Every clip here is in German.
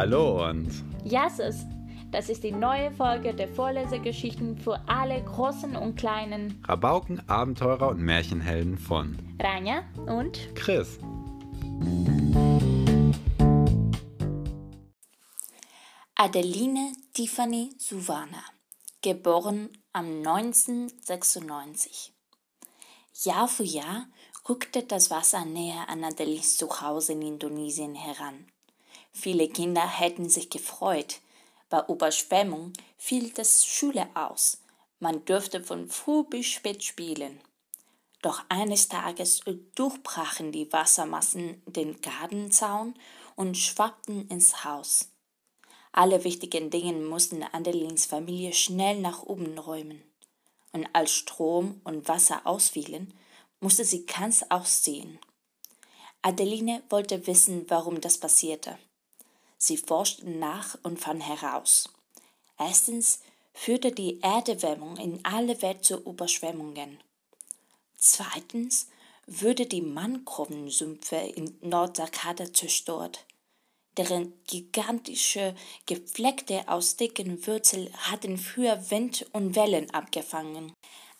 Hallo und Jasses, das ist die neue Folge der Vorlesegeschichten für alle Großen und Kleinen. Rabauken, Abenteurer und Märchenhelden von Rania und Chris. Adeline Tiffany Suwana, geboren am 1996. Jahr für Jahr rückte das Wasser näher an Adelines Zuhause in Indonesien heran. Viele Kinder hätten sich gefreut. Bei Überschwemmung fiel das Schule aus. Man durfte von früh bis spät spielen. Doch eines Tages durchbrachen die Wassermassen den Gartenzaun und schwappten ins Haus. Alle wichtigen Dinge mussten Adelins Familie schnell nach oben räumen. Und als Strom und Wasser ausfielen, musste sie ganz aussehen. Adeline wollte wissen, warum das passierte. Sie forschten nach und fanden heraus. Erstens führte die Erderwärmung in alle Welt zu Überschwemmungen. Zweitens würde die Mangrovensümpfe in Nordjakata zerstört. Deren gigantische Gefleckte aus dicken Wurzeln hatten früher Wind und Wellen abgefangen.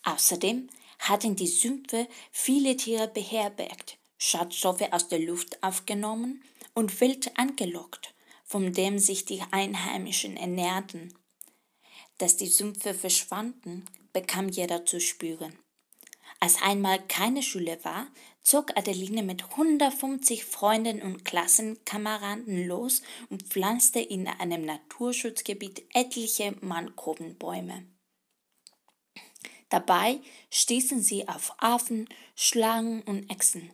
Außerdem hatten die Sümpfe viele Tiere beherbergt, Schadstoffe aus der Luft aufgenommen und Wild angelockt von dem sich die Einheimischen ernährten. Dass die Sümpfe verschwanden, bekam jeder zu spüren. Als einmal keine Schule war, zog Adeline mit 150 Freunden und Klassenkameraden los und pflanzte in einem Naturschutzgebiet etliche Mangrovenbäume. Dabei stießen sie auf Affen, Schlangen und Echsen.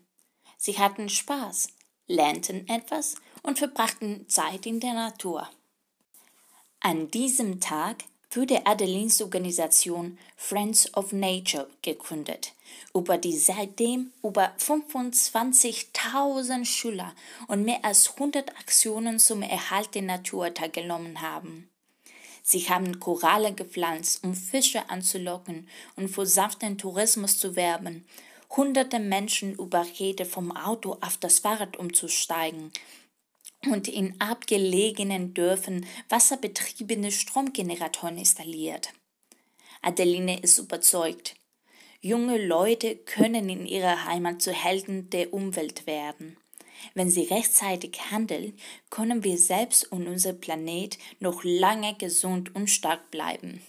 Sie hatten Spaß, lernten etwas und verbrachten Zeit in der Natur. An diesem Tag wurde Adelines Organisation Friends of Nature gegründet, über die seitdem über 25.000 Schüler und mehr als 100 Aktionen zum Erhalt der Natur teilgenommen haben. Sie haben Korallen gepflanzt, um Fische anzulocken und für sanften Tourismus zu werben. Hunderte Menschen überrede vom Auto auf das Fahrrad umzusteigen und in abgelegenen Dörfern wasserbetriebene Stromgeneratoren installiert. Adeline ist überzeugt, junge Leute können in ihrer Heimat zu Helden der Umwelt werden. Wenn sie rechtzeitig handeln, können wir selbst und unser Planet noch lange gesund und stark bleiben.